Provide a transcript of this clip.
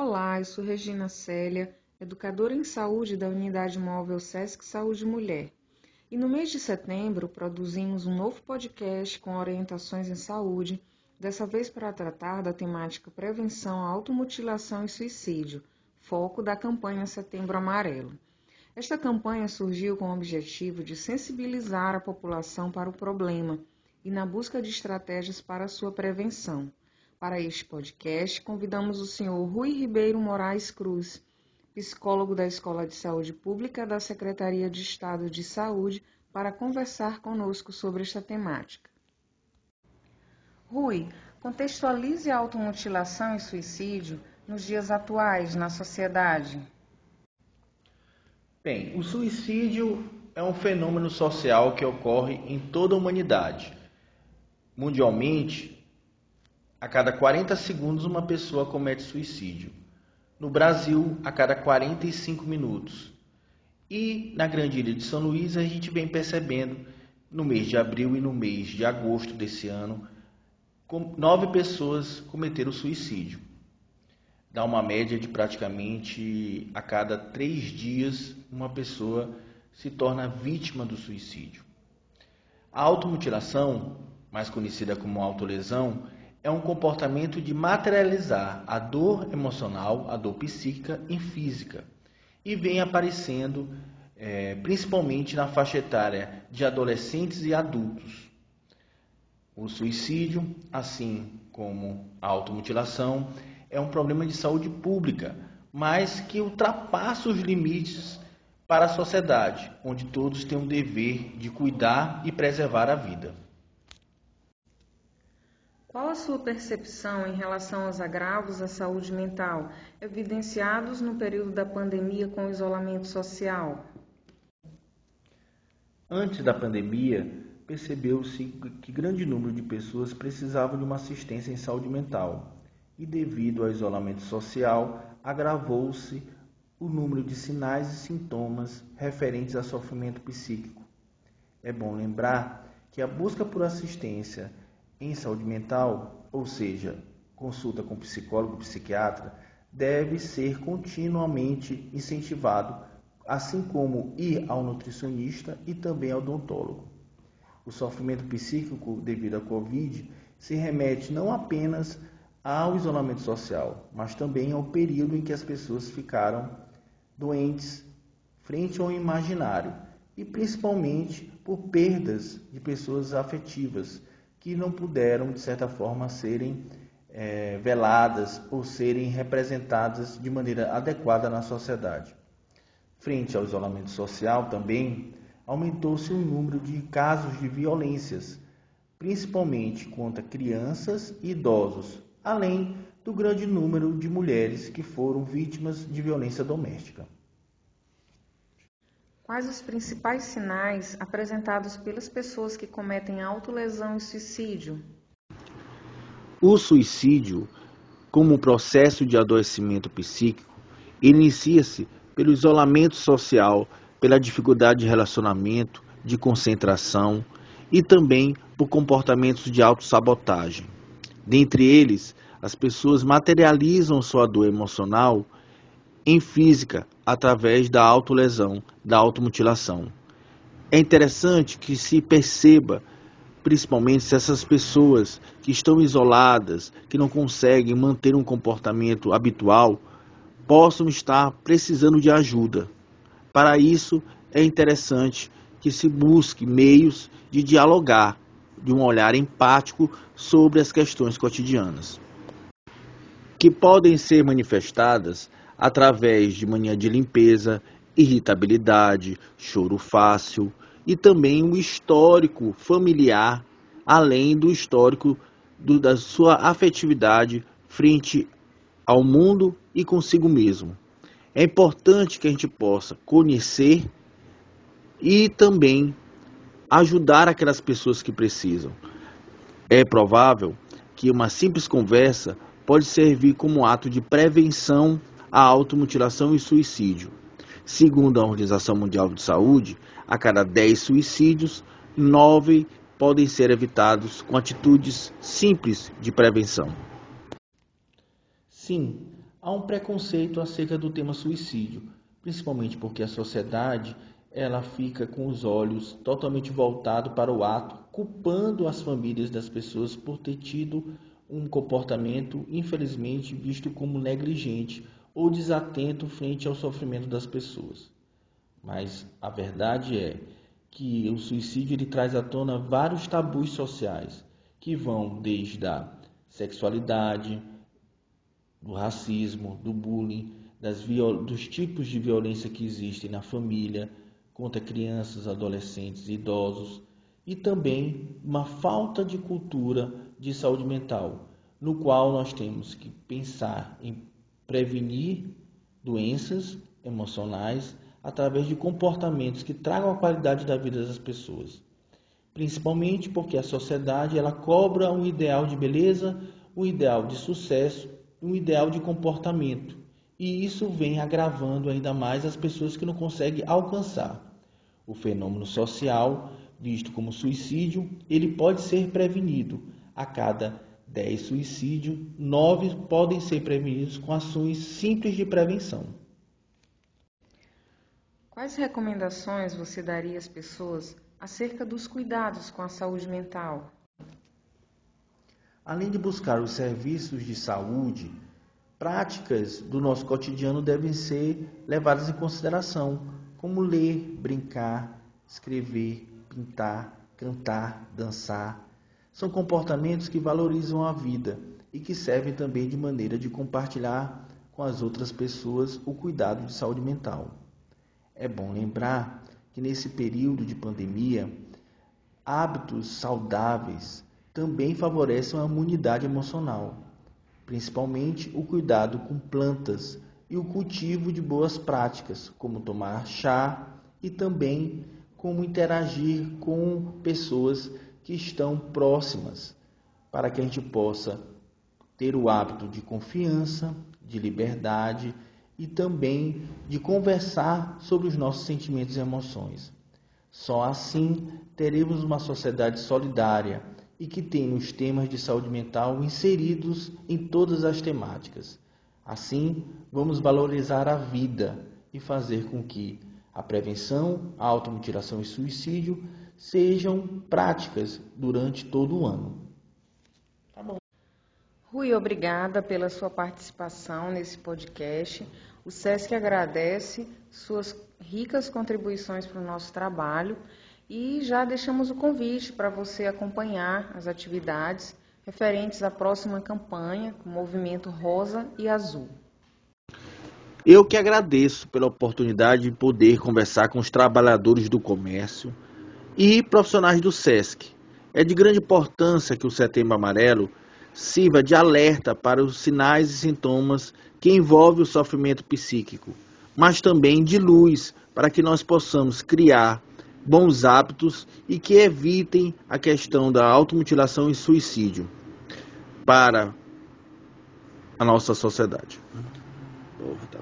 Olá, eu sou Regina Célia, educadora em saúde da Unidade Móvel SESC Saúde Mulher. E no mês de setembro produzimos um novo podcast com orientações em saúde, dessa vez para tratar da temática prevenção à automutilação e suicídio, foco da campanha Setembro Amarelo. Esta campanha surgiu com o objetivo de sensibilizar a população para o problema e na busca de estratégias para sua prevenção. Para este podcast, convidamos o senhor Rui Ribeiro Moraes Cruz, psicólogo da Escola de Saúde Pública da Secretaria de Estado de Saúde, para conversar conosco sobre esta temática. Rui, contextualize a automutilação e suicídio nos dias atuais na sociedade. Bem, o suicídio é um fenômeno social que ocorre em toda a humanidade. Mundialmente, a cada 40 segundos uma pessoa comete suicídio. No Brasil, a cada 45 minutos. E na Grande Ilha de São Luís, a gente vem percebendo no mês de abril e no mês de agosto desse ano, nove pessoas cometeram suicídio. Dá uma média de praticamente a cada três dias uma pessoa se torna vítima do suicídio. A automutilação, mais conhecida como autolesão, é um comportamento de materializar a dor emocional, a dor psíquica, em física e vem aparecendo é, principalmente na faixa etária de adolescentes e adultos. O suicídio, assim como a automutilação, é um problema de saúde pública, mas que ultrapassa os limites para a sociedade, onde todos têm o dever de cuidar e preservar a vida. Qual a sua percepção em relação aos agravos à saúde mental evidenciados no período da pandemia com o isolamento social? Antes da pandemia, percebeu-se que grande número de pessoas precisavam de uma assistência em saúde mental e, devido ao isolamento social, agravou-se o número de sinais e sintomas referentes a sofrimento psíquico. É bom lembrar que a busca por assistência em saúde mental, ou seja, consulta com psicólogo, psiquiatra, deve ser continuamente incentivado, assim como ir ao nutricionista e também ao odontólogo. O sofrimento psíquico devido à Covid se remete não apenas ao isolamento social, mas também ao período em que as pessoas ficaram doentes frente ao imaginário e principalmente por perdas de pessoas afetivas que não puderam, de certa forma, serem é, veladas ou serem representadas de maneira adequada na sociedade. Frente ao isolamento social, também aumentou-se o número de casos de violências, principalmente contra crianças e idosos, além do grande número de mulheres que foram vítimas de violência doméstica. Quais os principais sinais apresentados pelas pessoas que cometem autolesão e suicídio? O suicídio, como processo de adoecimento psíquico, inicia-se pelo isolamento social, pela dificuldade de relacionamento, de concentração e também por comportamentos de autossabotagem. Dentre eles, as pessoas materializam sua dor emocional em física através da autolesão, da automutilação. É interessante que se perceba, principalmente se essas pessoas que estão isoladas, que não conseguem manter um comportamento habitual, possam estar precisando de ajuda. Para isso, é interessante que se busque meios de dialogar, de um olhar empático sobre as questões cotidianas, que podem ser manifestadas através de mania de limpeza, irritabilidade, choro fácil e também o histórico familiar, além do histórico do, da sua afetividade frente ao mundo e consigo mesmo. É importante que a gente possa conhecer e também ajudar aquelas pessoas que precisam. É provável que uma simples conversa pode servir como ato de prevenção a automutilação e suicídio. Segundo a Organização Mundial de Saúde, a cada 10 suicídios, 9 podem ser evitados com atitudes simples de prevenção. Sim, há um preconceito acerca do tema suicídio, principalmente porque a sociedade ela fica com os olhos totalmente voltados para o ato, culpando as famílias das pessoas por ter tido um comportamento infelizmente visto como negligente ou desatento frente ao sofrimento das pessoas. Mas a verdade é que o suicídio ele traz à tona vários tabus sociais que vão desde a sexualidade, do racismo, do bullying, das dos tipos de violência que existem na família contra crianças, adolescentes e idosos, e também uma falta de cultura de saúde mental, no qual nós temos que pensar em prevenir doenças emocionais através de comportamentos que tragam a qualidade da vida das pessoas. Principalmente porque a sociedade ela cobra um ideal de beleza, um ideal de sucesso, um ideal de comportamento. E isso vem agravando ainda mais as pessoas que não conseguem alcançar. O fenômeno social, visto como suicídio, ele pode ser prevenido. A cada 10 suicídios, 9 podem ser prevenidos com ações simples de prevenção. Quais recomendações você daria às pessoas acerca dos cuidados com a saúde mental? Além de buscar os serviços de saúde, práticas do nosso cotidiano devem ser levadas em consideração, como ler, brincar, escrever, pintar, cantar, dançar. São comportamentos que valorizam a vida e que servem também de maneira de compartilhar com as outras pessoas o cuidado de saúde mental. É bom lembrar que nesse período de pandemia, hábitos saudáveis também favorecem a imunidade emocional, principalmente o cuidado com plantas e o cultivo de boas práticas, como tomar chá e também como interagir com pessoas que estão próximas, para que a gente possa ter o hábito de confiança, de liberdade e também de conversar sobre os nossos sentimentos e emoções. Só assim teremos uma sociedade solidária e que tenha os temas de saúde mental inseridos em todas as temáticas. Assim, vamos valorizar a vida e fazer com que a prevenção, a automutilação e suicídio sejam práticas durante todo o ano. Tá bom. Rui, obrigada pela sua participação nesse podcast. O SESC agradece suas ricas contribuições para o nosso trabalho e já deixamos o convite para você acompanhar as atividades referentes à próxima campanha com o movimento Rosa e Azul. Eu que agradeço pela oportunidade de poder conversar com os trabalhadores do comércio e profissionais do SESC. É de grande importância que o Setembro Amarelo sirva de alerta para os sinais e sintomas que envolvem o sofrimento psíquico, mas também de luz para que nós possamos criar bons hábitos e que evitem a questão da automutilação e suicídio para a nossa sociedade. Tá